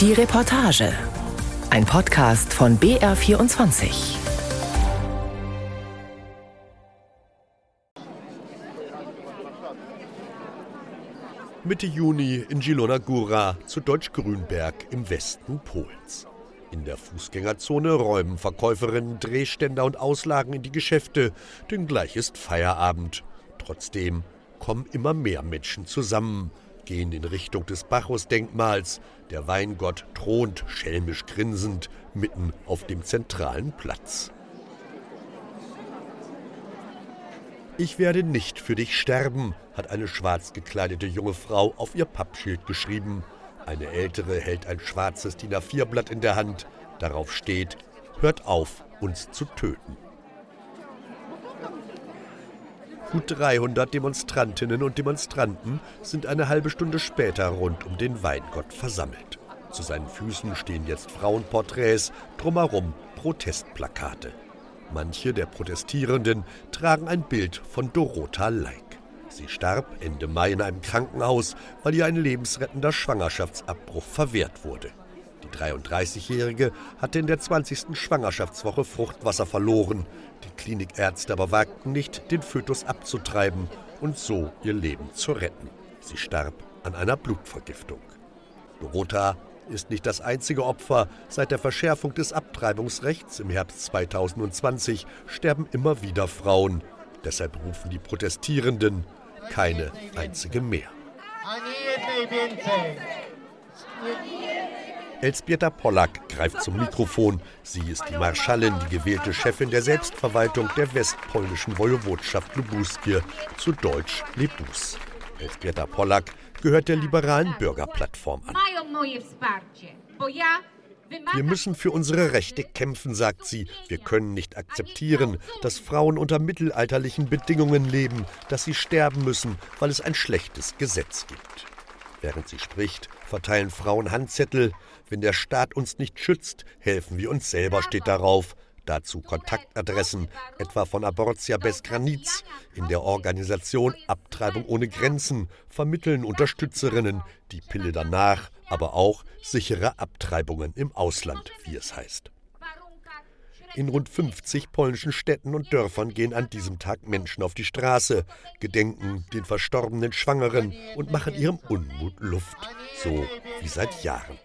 Die Reportage. Ein Podcast von BR24. Mitte Juni in Zilona Góra zu Deutsch-Grünberg im Westen Polens. In der Fußgängerzone räumen Verkäuferinnen Drehständer und Auslagen in die Geschäfte, denn gleich ist Feierabend. Trotzdem kommen immer mehr Menschen zusammen, gehen in Richtung des Bacchus-Denkmals. Der Weingott thront schelmisch grinsend mitten auf dem zentralen Platz. Ich werde nicht für dich sterben, hat eine schwarz gekleidete junge Frau auf ihr Pappschild geschrieben. Eine ältere hält ein schwarzes DIN A4-Blatt in der Hand. Darauf steht, hört auf, uns zu töten. Gut 300 Demonstrantinnen und Demonstranten sind eine halbe Stunde später rund um den Weingott versammelt. Zu seinen Füßen stehen jetzt Frauenporträts, drumherum Protestplakate. Manche der Protestierenden tragen ein Bild von Dorota Leik. Sie starb Ende Mai in einem Krankenhaus, weil ihr ein lebensrettender Schwangerschaftsabbruch verwehrt wurde. Die 33-Jährige hatte in der 20. Schwangerschaftswoche Fruchtwasser verloren. Die Klinikärzte aber wagten nicht, den Fötus abzutreiben und so ihr Leben zu retten. Sie starb an einer Blutvergiftung. Dorota ist nicht das einzige Opfer. Seit der Verschärfung des Abtreibungsrechts im Herbst 2020 sterben immer wieder Frauen. Deshalb rufen die Protestierenden keine einzige mehr. Elsbieta Pollack greift zum Mikrofon. Sie ist die Marschallin, die gewählte Chefin der Selbstverwaltung der westpolnischen Wojewodschaft Lubuskie, zu Deutsch Lebus. Elsbieta Pollack gehört der liberalen Bürgerplattform an. Wir müssen für unsere Rechte kämpfen, sagt sie. Wir können nicht akzeptieren, dass Frauen unter mittelalterlichen Bedingungen leben, dass sie sterben müssen, weil es ein schlechtes Gesetz gibt. Während sie spricht, verteilen Frauen Handzettel. Wenn der Staat uns nicht schützt, helfen wir uns selber, steht darauf. Dazu Kontaktadressen, etwa von Abortia Besgranic. In der Organisation Abtreibung ohne Grenzen vermitteln Unterstützerinnen die Pille danach, aber auch sichere Abtreibungen im Ausland, wie es heißt. In rund 50 polnischen Städten und Dörfern gehen an diesem Tag Menschen auf die Straße, gedenken den verstorbenen Schwangeren und machen ihrem Unmut Luft, so wie seit Jahren.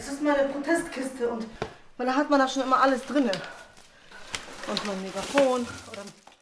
Das ist meine Protestkiste und da hat man da schon immer alles drin. Und mein Megafon.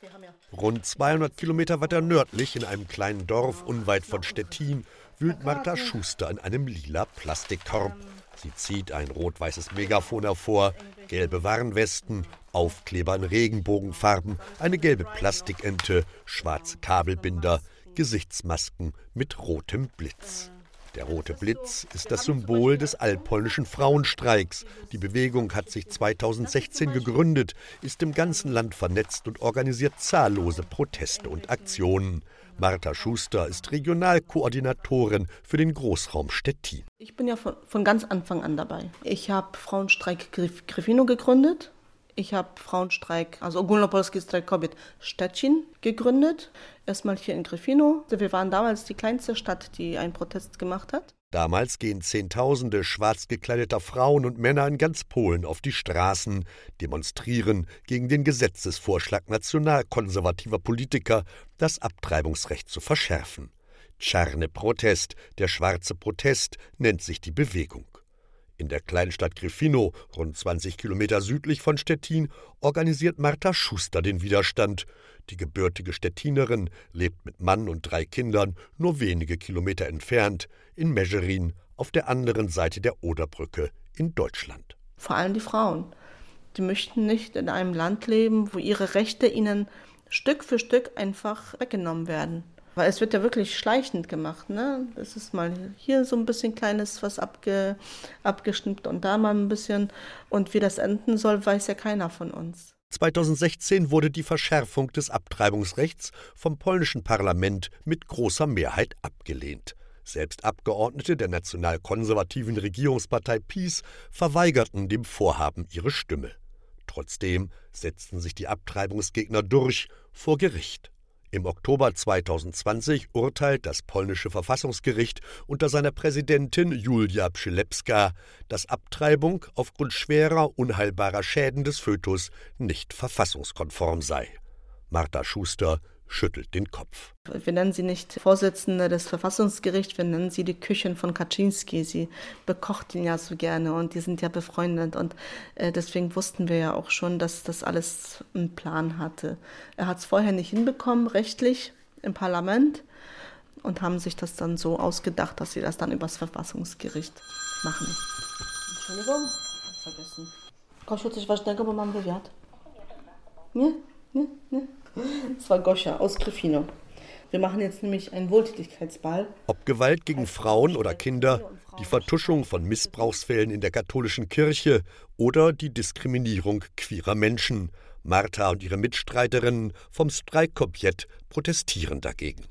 Ja Rund 200 Kilometer weiter nördlich, in einem kleinen Dorf unweit von Stettin, wühlt Martha Schuster in einem lila Plastikkorb. Sie zieht ein rot-weißes Megafon hervor, gelbe Warnwesten, Aufkleber in Regenbogenfarben, eine gelbe Plastikente, schwarze Kabelbinder, Gesichtsmasken mit rotem Blitz. Der rote Blitz ist das Symbol des allpolnischen Frauenstreiks. Die Bewegung hat sich 2016 gegründet, ist im ganzen Land vernetzt und organisiert zahllose Proteste und Aktionen. Martha Schuster ist Regionalkoordinatorin für den Großraum Stettin. Ich bin ja von, von ganz Anfang an dabei. Ich habe Frauenstreik Grifino gegründet. Ich habe Frauenstreik, also Ogólnopolski Streik Kobiet Stettin gegründet. Erstmal hier in Grifino. Wir waren damals die kleinste Stadt, die einen Protest gemacht hat. Damals gehen Zehntausende schwarz gekleideter Frauen und Männer in ganz Polen auf die Straßen, demonstrieren gegen den Gesetzesvorschlag nationalkonservativer Politiker, das Abtreibungsrecht zu verschärfen. Czarne Protest, der schwarze Protest, nennt sich die Bewegung. In der Kleinstadt Grifino, rund 20 Kilometer südlich von Stettin, organisiert Martha Schuster den Widerstand. Die gebürtige Stettinerin lebt mit Mann und drei Kindern nur wenige Kilometer entfernt, in Mescherin, auf der anderen Seite der Oderbrücke in Deutschland. Vor allem die Frauen. Die möchten nicht in einem Land leben, wo ihre Rechte ihnen Stück für Stück einfach weggenommen werden. Weil es wird ja wirklich schleichend gemacht. Ne? Es ist mal hier so ein bisschen kleines was abge, abgeschnitten und da mal ein bisschen. Und wie das enden soll, weiß ja keiner von uns. 2016 wurde die Verschärfung des Abtreibungsrechts vom polnischen Parlament mit großer Mehrheit abgelehnt. Selbst Abgeordnete der nationalkonservativen Regierungspartei PiS verweigerten dem Vorhaben ihre Stimme. Trotzdem setzten sich die Abtreibungsgegner durch vor Gericht. Im Oktober 2020 urteilt das polnische Verfassungsgericht unter seiner Präsidentin Julia Przylepska, dass Abtreibung aufgrund schwerer, unheilbarer Schäden des Fötus nicht verfassungskonform sei. Martha Schuster schüttelt den Kopf. Wir nennen sie nicht Vorsitzende des Verfassungsgerichts, wir nennen sie die Küchen von Kaczynski. Sie bekocht ihn ja so gerne und die sind ja befreundet und äh, deswegen wussten wir ja auch schon, dass das alles einen Plan hatte. Er hat es vorher nicht hinbekommen, rechtlich im Parlament und haben sich das dann so ausgedacht, dass sie das dann übers Verfassungsgericht machen. Entschuldigung, vergessen. Kosiu, coś ważnego, bo mam wywiad. Nie? Nie? Nie? Das war Goscha aus Grifino. Wir machen jetzt nämlich einen Wohltätigkeitsball. Ob Gewalt gegen Frauen oder Kinder, die Vertuschung von Missbrauchsfällen in der katholischen Kirche oder die Diskriminierung queerer Menschen. Martha und ihre Mitstreiterinnen vom Streikkobjett protestieren dagegen.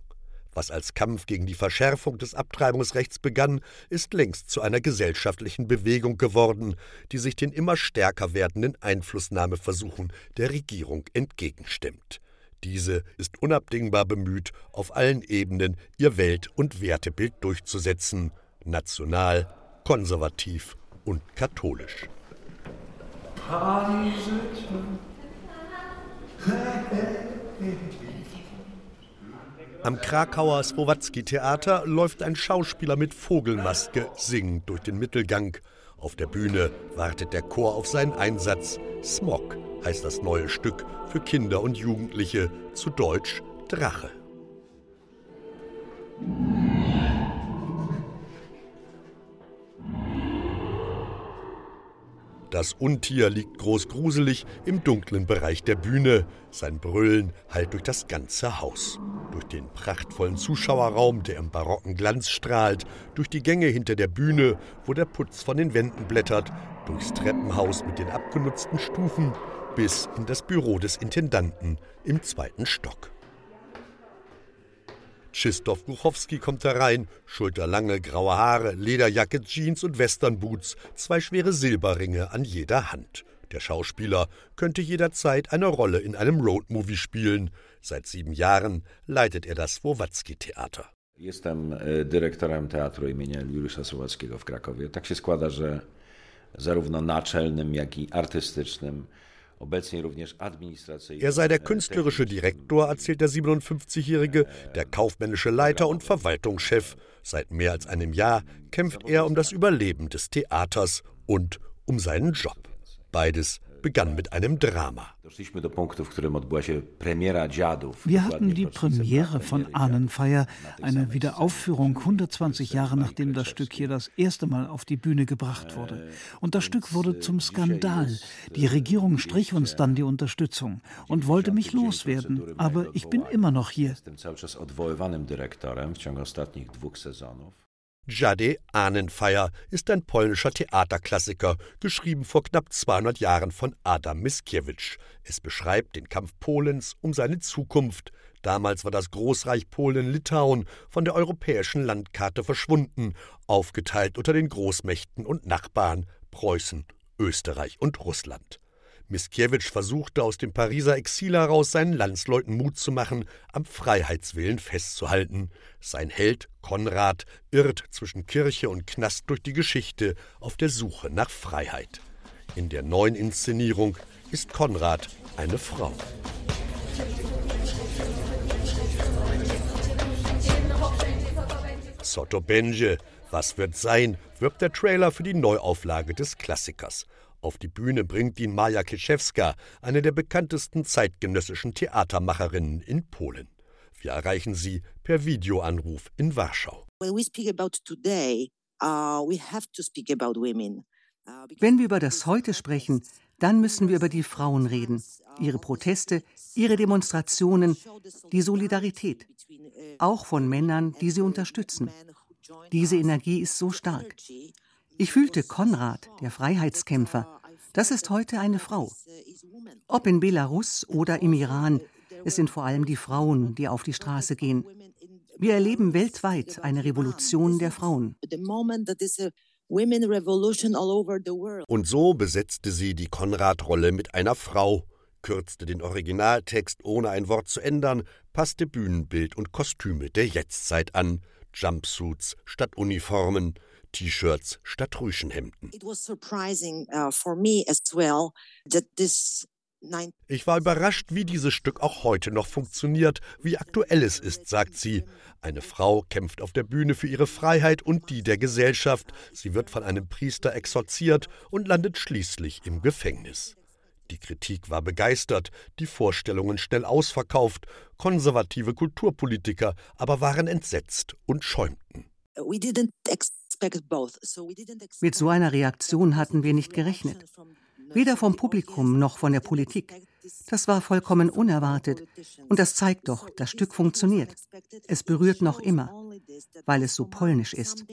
Was als Kampf gegen die Verschärfung des Abtreibungsrechts begann, ist längst zu einer gesellschaftlichen Bewegung geworden, die sich den immer stärker werdenden Einflussnahmeversuchen der Regierung entgegenstimmt. Diese ist unabdingbar bemüht, auf allen Ebenen ihr Welt- und Wertebild durchzusetzen, national, konservativ und katholisch. Am Krakauer Słowacki-Theater läuft ein Schauspieler mit Vogelmaske singend durch den Mittelgang. Auf der Bühne wartet der Chor auf seinen Einsatz. Smog heißt das neue Stück für Kinder und Jugendliche, zu Deutsch Drache. Das Untier liegt großgruselig im dunklen Bereich der Bühne. Sein Brüllen hallt durch das ganze Haus. Durch den prachtvollen Zuschauerraum, der im barocken Glanz strahlt, durch die Gänge hinter der Bühne, wo der Putz von den Wänden blättert, durchs Treppenhaus mit den abgenutzten Stufen bis in das Büro des Intendanten im zweiten Stock. Krzysztof Głuchowski kommt herein, schulterlange graue Haare, Lederjacke, Jeans und Westernboots, zwei schwere Silberringe an jeder Hand. Der Schauspieler könnte jederzeit eine Rolle in einem Roadmovie spielen. Seit sieben Jahren leitet er das Wowatzki-Theater. Jestem e, dyrektorem teatru imienia Juliusza Słowackiego w Krakowie. Tak się składa, że zarówno naczelnym, jak i artystycznym er sei der künstlerische Direktor, erzählt der 57-Jährige, der kaufmännische Leiter und Verwaltungschef. Seit mehr als einem Jahr kämpft er um das Überleben des Theaters und um seinen Job. Beides begann mit einem Drama. Wir hatten die Premiere von Ahnenfeier, eine Wiederaufführung 120 Jahre nachdem das Stück hier das erste Mal auf die Bühne gebracht wurde. Und das Stück wurde zum Skandal. Die Regierung strich uns dann die Unterstützung und wollte mich loswerden. Aber ich bin immer noch hier. Jade Ahnenfeier ist ein polnischer Theaterklassiker, geschrieben vor knapp 200 Jahren von Adam Mickiewicz. Es beschreibt den Kampf Polens um seine Zukunft. Damals war das Großreich Polen-Litauen von der europäischen Landkarte verschwunden, aufgeteilt unter den Großmächten und Nachbarn Preußen, Österreich und Russland. Miskiewicz versuchte aus dem Pariser Exil heraus seinen Landsleuten Mut zu machen, am Freiheitswillen festzuhalten. Sein Held Konrad irrt zwischen Kirche und Knast durch die Geschichte auf der Suche nach Freiheit. In der neuen Inszenierung ist Konrad eine Frau. Sotto Benje, was wird sein, wirbt der Trailer für die Neuauflage des Klassikers. Auf die Bühne bringt ihn Maja Kiszewska, eine der bekanntesten zeitgenössischen Theatermacherinnen in Polen. Wir erreichen sie per Videoanruf in Warschau. Uh, uh, Wenn wir über das Heute sprechen, dann müssen wir über die Frauen reden, ihre Proteste, ihre Demonstrationen, die Solidarität, auch von Männern, die sie unterstützen. Diese Energie ist so stark. Ich fühlte Konrad, der Freiheitskämpfer. Das ist heute eine Frau. Ob in Belarus oder im Iran, es sind vor allem die Frauen, die auf die Straße gehen. Wir erleben weltweit eine Revolution der Frauen. Und so besetzte sie die Konrad-Rolle mit einer Frau, kürzte den Originaltext ohne ein Wort zu ändern, passte Bühnenbild und Kostüme der Jetztzeit an, Jumpsuits statt Uniformen, T-Shirts statt Rüschenhemden. Uh, ich war überrascht, wie dieses Stück auch heute noch funktioniert, wie aktuell es ist, sagt sie. Eine Frau kämpft auf der Bühne für ihre Freiheit und die der Gesellschaft. Sie wird von einem Priester exorziert und landet schließlich im Gefängnis. Die Kritik war begeistert, die Vorstellungen schnell ausverkauft, konservative Kulturpolitiker aber waren entsetzt und schäumten. Mit so einer Reaktion hatten wir nicht gerechnet weder vom Publikum noch von der Politik. Das war vollkommen unerwartet. Und das zeigt doch, das Stück funktioniert. Es berührt noch immer, weil es so polnisch ist.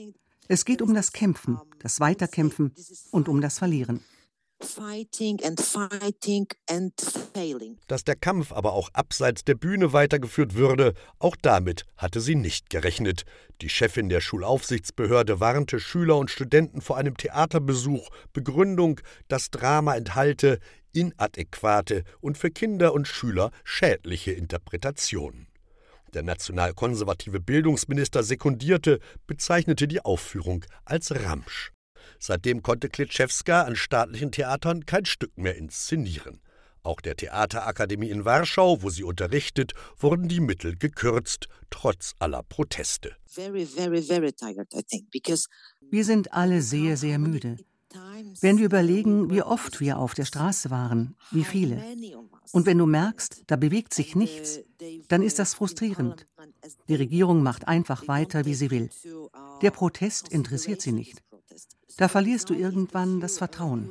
Es geht um das Kämpfen, das Weiterkämpfen und um das Verlieren. Dass der Kampf aber auch abseits der Bühne weitergeführt würde, auch damit hatte sie nicht gerechnet. Die Chefin der Schulaufsichtsbehörde warnte Schüler und Studenten vor einem Theaterbesuch, Begründung, das Drama enthalte inadäquate und für Kinder und Schüler schädliche Interpretationen. Der nationalkonservative Bildungsminister sekundierte, bezeichnete die Aufführung als Ramsch. Seitdem konnte Klitschewska an staatlichen Theatern kein Stück mehr inszenieren. Auch der Theaterakademie in Warschau, wo sie unterrichtet, wurden die Mittel gekürzt, trotz aller Proteste. Wir sind alle sehr, sehr müde. Wenn wir überlegen, wie oft wir auf der Straße waren, wie viele, und wenn du merkst, da bewegt sich nichts, dann ist das frustrierend. Die Regierung macht einfach weiter, wie sie will. Der Protest interessiert sie nicht. Da verlierst du irgendwann das Vertrauen.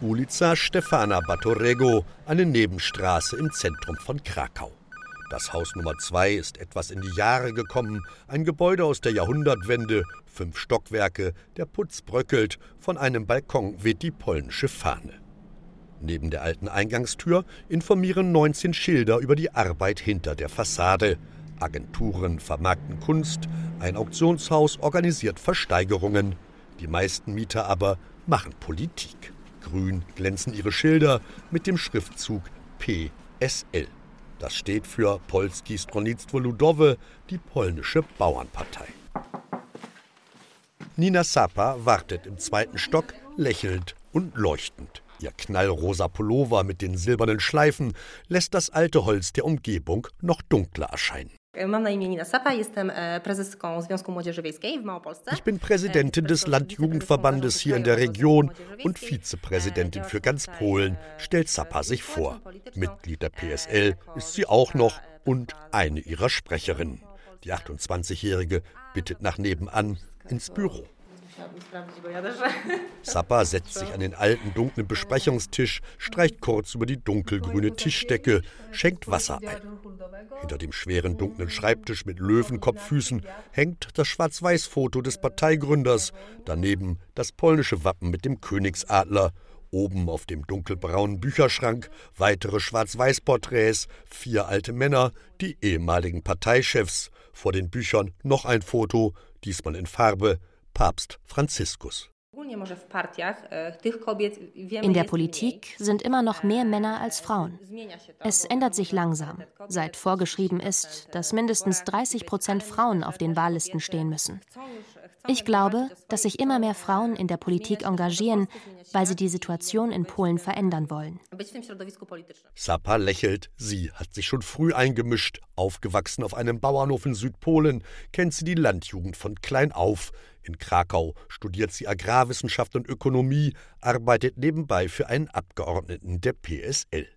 Ulica Stefana Batorego, eine Nebenstraße im Zentrum von Krakau. Das Haus Nummer 2 ist etwas in die Jahre gekommen, ein Gebäude aus der Jahrhundertwende, fünf Stockwerke, der Putz bröckelt, von einem Balkon weht die polnische Fahne. Neben der alten Eingangstür informieren 19 Schilder über die Arbeit hinter der Fassade. Agenturen vermarkten Kunst, ein Auktionshaus organisiert Versteigerungen. Die meisten Mieter aber machen Politik. Grün glänzen ihre Schilder mit dem Schriftzug PSL. Das steht für Polski Stronnictwo Ludowe, die polnische Bauernpartei. Nina Sapa wartet im zweiten Stock, lächelnd und leuchtend. Ihr knallrosa Pullover mit den silbernen Schleifen lässt das alte Holz der Umgebung noch dunkler erscheinen. E, ich bin Präsidentin des Landjugendverbandes hier in der Region und Vizepräsidentin für ganz Polen, stellt Sapa sich vor. Mitglied der PSL ist sie auch noch und eine ihrer Sprecherinnen. Die 28-Jährige bittet nach nebenan ins Büro. Sappa setzt sich an den alten, dunklen Besprechungstisch, streicht kurz über die dunkelgrüne Tischdecke, schenkt Wasser ein. Hinter dem schweren, dunklen Schreibtisch mit Löwenkopffüßen hängt das Schwarz-Weiß-Foto des Parteigründers, daneben das polnische Wappen mit dem Königsadler, oben auf dem dunkelbraunen Bücherschrank weitere Schwarz-Weiß-Porträts, vier alte Männer, die ehemaligen Parteichefs, vor den Büchern noch ein Foto, diesmal in Farbe, Papst Franziskus. In der Politik sind immer noch mehr Männer als Frauen. Es ändert sich langsam, seit vorgeschrieben ist, dass mindestens 30 Prozent Frauen auf den Wahllisten stehen müssen. Ich glaube, dass sich immer mehr Frauen in der Politik engagieren, weil sie die Situation in Polen verändern wollen. Sapa lächelt. Sie hat sich schon früh eingemischt. Aufgewachsen auf einem Bauernhof in Südpolen, kennt sie die Landjugend von klein auf. In Krakau studiert sie Agrarwissenschaft und Ökonomie, arbeitet nebenbei für einen Abgeordneten der PSL.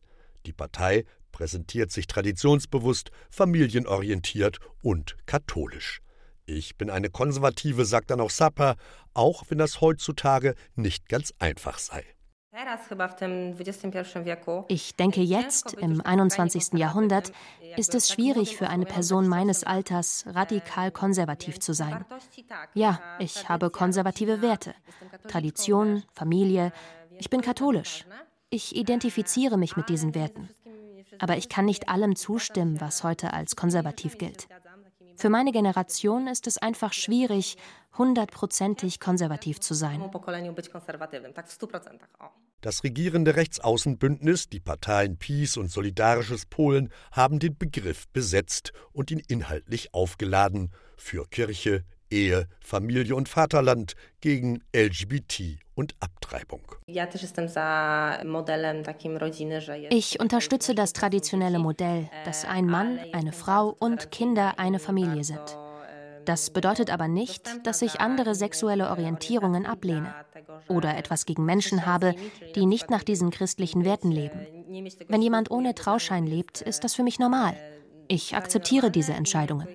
Die Partei präsentiert sich traditionsbewusst, familienorientiert und katholisch. Ich bin eine Konservative, sagt dann auch Sapper, auch wenn das heutzutage nicht ganz einfach sei. Ich denke, jetzt, im 21. Jahrhundert, ist es schwierig für eine Person meines Alters, radikal konservativ zu sein. Ja, ich habe konservative Werte, Tradition, Familie. Ich bin katholisch. Ich identifiziere mich mit diesen Werten. Aber ich kann nicht allem zustimmen, was heute als konservativ gilt. Für meine Generation ist es einfach schwierig, hundertprozentig konservativ zu sein. Das regierende Rechtsaußenbündnis, die Parteien Peace und Solidarisches Polen haben den Begriff besetzt und ihn inhaltlich aufgeladen für Kirche, Ehe, Familie und Vaterland gegen LGBT und Abtreibung. Ich unterstütze das traditionelle Modell, dass ein Mann, eine Frau und Kinder eine Familie sind. Das bedeutet aber nicht, dass ich andere sexuelle Orientierungen ablehne oder etwas gegen Menschen habe, die nicht nach diesen christlichen Werten leben. Wenn jemand ohne Trauschein lebt, ist das für mich normal. Ich akzeptiere diese Entscheidungen.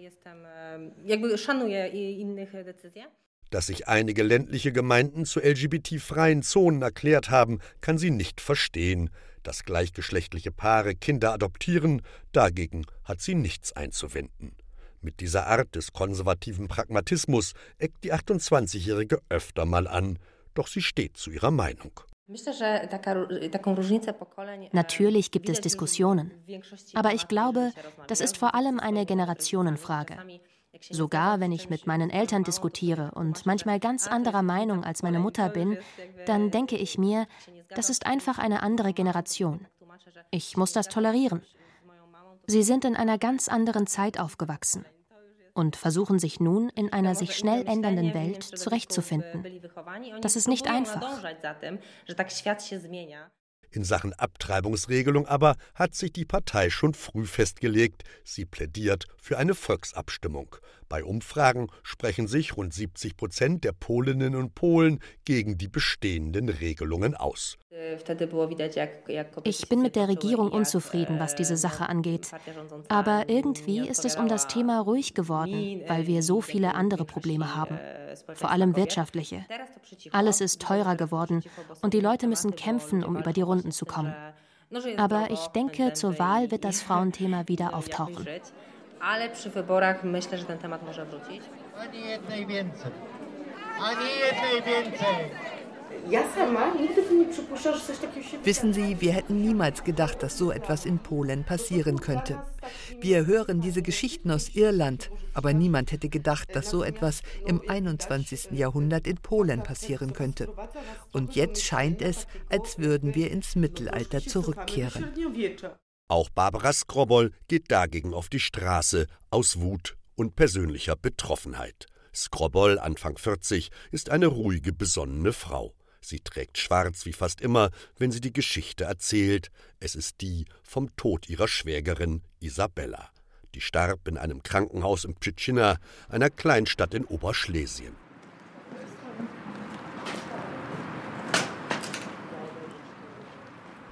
Dass sich einige ländliche Gemeinden zu LGBT-freien Zonen erklärt haben, kann sie nicht verstehen. Dass gleichgeschlechtliche Paare Kinder adoptieren, dagegen hat sie nichts einzuwenden. Mit dieser Art des konservativen Pragmatismus eckt die 28-Jährige öfter mal an, doch sie steht zu ihrer Meinung. Natürlich gibt es Diskussionen, aber ich glaube, das ist vor allem eine Generationenfrage. Sogar wenn ich mit meinen Eltern diskutiere und manchmal ganz anderer Meinung als meine Mutter bin, dann denke ich mir, das ist einfach eine andere Generation. Ich muss das tolerieren. Sie sind in einer ganz anderen Zeit aufgewachsen und versuchen sich nun in einer sich schnell ändernden Welt zurechtzufinden. Das ist nicht einfach. In Sachen Abtreibungsregelung aber hat sich die Partei schon früh festgelegt, sie plädiert für eine Volksabstimmung. Bei Umfragen sprechen sich rund 70 Prozent der Polinnen und Polen gegen die bestehenden Regelungen aus. Ich bin mit der Regierung unzufrieden, was diese Sache angeht. Aber irgendwie ist es um das Thema ruhig geworden, weil wir so viele andere Probleme haben, vor allem wirtschaftliche. Alles ist teurer geworden und die Leute müssen kämpfen, um über die Runden zu kommen. Aber ich denke, zur Wahl wird das Frauenthema wieder auftauchen ale przy wyborach myślę, że ten temat może wrócić. Ani jednej więcej. Ani jednej więcej. Wissen Sie, wir hätten niemals gedacht, dass so etwas in Polen passieren könnte. Wir hören diese Geschichten aus Irland, aber niemand hätte gedacht, dass so etwas im 21. Jahrhundert in Polen passieren könnte. Und jetzt scheint es, als würden wir ins Mittelalter zurückkehren. Auch Barbara Skrobol geht dagegen auf die Straße aus Wut und persönlicher Betroffenheit. Skrobol, Anfang 40, ist eine ruhige, besonnene Frau. Sie trägt schwarz wie fast immer, wenn sie die Geschichte erzählt. Es ist die vom Tod ihrer Schwägerin Isabella. Die starb in einem Krankenhaus in Ptschitschina, einer Kleinstadt in Oberschlesien.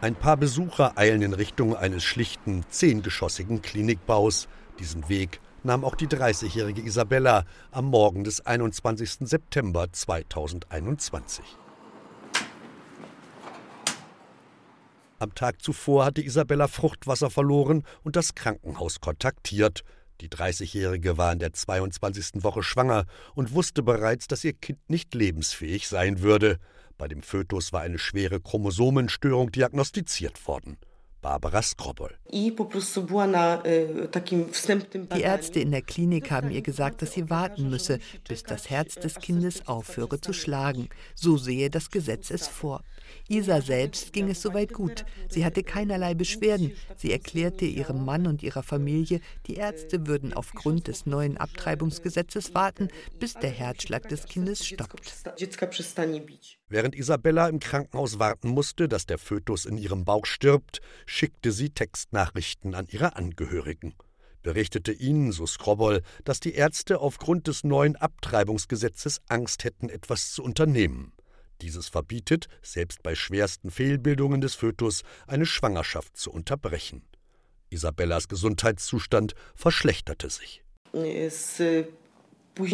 Ein paar Besucher eilen in Richtung eines schlichten, zehngeschossigen Klinikbaus. Diesen Weg nahm auch die 30-jährige Isabella am Morgen des 21. September 2021. Am Tag zuvor hatte Isabella Fruchtwasser verloren und das Krankenhaus kontaktiert. Die 30-Jährige war in der 22. Woche schwanger und wusste bereits, dass ihr Kind nicht lebensfähig sein würde. Bei dem Fötus war eine schwere Chromosomenstörung diagnostiziert worden. Barbara Skrobol. Die Ärzte in der Klinik haben ihr gesagt, dass sie warten müsse, bis das Herz des Kindes aufhöre zu schlagen. So sehe das Gesetz es vor. Isa selbst ging es soweit gut. Sie hatte keinerlei Beschwerden. Sie erklärte ihrem Mann und ihrer Familie, die Ärzte würden aufgrund des neuen Abtreibungsgesetzes warten, bis der Herzschlag des Kindes stoppt. Während Isabella im Krankenhaus warten musste, dass der Fötus in ihrem Bauch stirbt, schickte sie Textnachrichten an ihre Angehörigen berichtete ihnen, so Skrobol, dass die Ärzte aufgrund des neuen Abtreibungsgesetzes Angst hätten, etwas zu unternehmen. Dieses verbietet, selbst bei schwersten Fehlbildungen des Fötus, eine Schwangerschaft zu unterbrechen. Isabellas Gesundheitszustand verschlechterte sich. Wir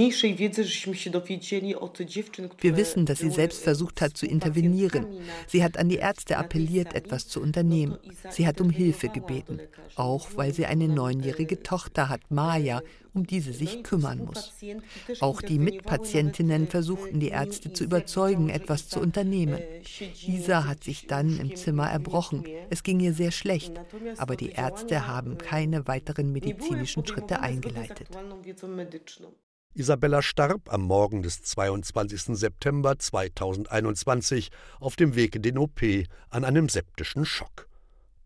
wissen, dass sie selbst versucht hat zu intervenieren. Sie hat an die Ärzte appelliert, etwas zu unternehmen. Sie hat um Hilfe gebeten, auch weil sie eine neunjährige Tochter hat, Maya, um die sie sich kümmern muss. Auch die Mitpatientinnen versuchten die Ärzte zu überzeugen, etwas zu unternehmen. Isa hat sich dann im Zimmer erbrochen. Es ging ihr sehr schlecht, aber die Ärzte haben keine weiteren medizinischen Schritte eingeleitet. Isabella starb am Morgen des 22. September 2021 auf dem Weg in den OP an einem septischen Schock.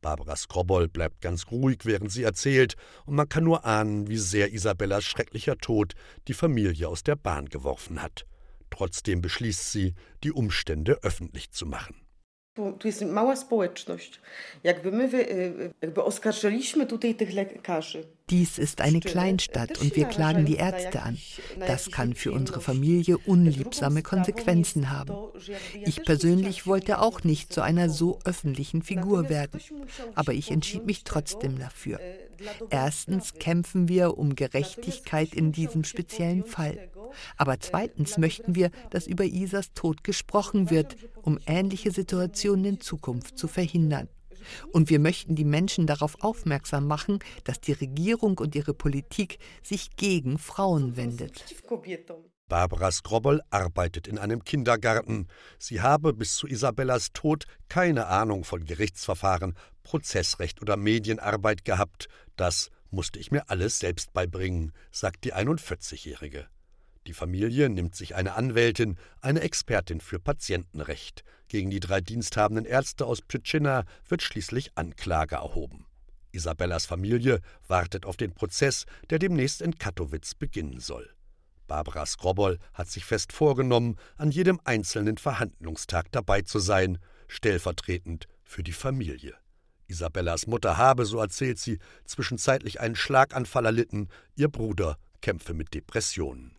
Barbara Skrobol bleibt ganz ruhig, während sie erzählt, und man kann nur ahnen, wie sehr Isabellas schrecklicher Tod die Familie aus der Bahn geworfen hat. Trotzdem beschließt sie, die Umstände öffentlich zu machen. Tu jest mała społeczność. Jakby my jakby oskarżyliśmy tutaj tych lekarzy. Dies ist eine Kleinstadt und wir klagen die Ärzte an. Das kann für unsere Familie unliebsame Konsequenzen haben. Ich persönlich wollte auch nicht zu einer so öffentlichen Figur werden, aber ich entschied mich trotzdem dafür. Erstens kämpfen wir um Gerechtigkeit in diesem speziellen Fall. Aber zweitens möchten wir, dass über Isas Tod gesprochen wird, um ähnliche Situationen in Zukunft zu verhindern. Und wir möchten die Menschen darauf aufmerksam machen, dass die Regierung und ihre Politik sich gegen Frauen wendet. Barbara Skrobel arbeitet in einem Kindergarten. Sie habe bis zu Isabellas Tod keine Ahnung von Gerichtsverfahren, Prozessrecht oder Medienarbeit gehabt. Das musste ich mir alles selbst beibringen, sagt die 41-Jährige. Die Familie nimmt sich eine Anwältin, eine Expertin für Patientenrecht. Gegen die drei diensthabenden Ärzte aus Ptschina wird schließlich Anklage erhoben. Isabellas Familie wartet auf den Prozess, der demnächst in Katowice beginnen soll. Barbara Skrobol hat sich fest vorgenommen, an jedem einzelnen Verhandlungstag dabei zu sein, stellvertretend für die Familie. Isabellas Mutter habe, so erzählt sie, zwischenzeitlich einen Schlaganfall erlitten, ihr Bruder kämpfe mit Depressionen.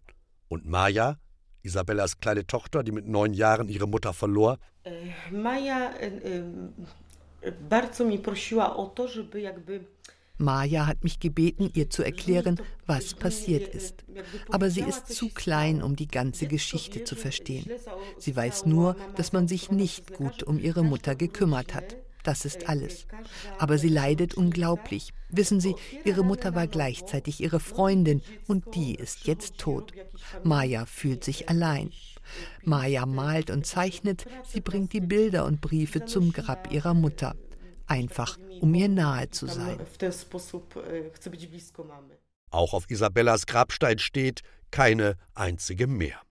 Und Maja, Isabellas kleine Tochter, die mit neun Jahren ihre Mutter verlor? Äh, Maja äh, äh, bardzo mi prosiła o to, żeby jakby Maja hat mich gebeten, ihr zu erklären, was passiert ist. Aber sie ist zu klein, um die ganze Geschichte zu verstehen. Sie weiß nur, dass man sich nicht gut um ihre Mutter gekümmert hat. Das ist alles. Aber sie leidet unglaublich. Wissen Sie, ihre Mutter war gleichzeitig ihre Freundin und die ist jetzt tot. Maya fühlt sich allein. Maya malt und zeichnet, sie bringt die Bilder und Briefe zum Grab ihrer Mutter. Einfach, um ihr nahe zu sein. Auch auf Isabellas Grabstein steht keine einzige mehr.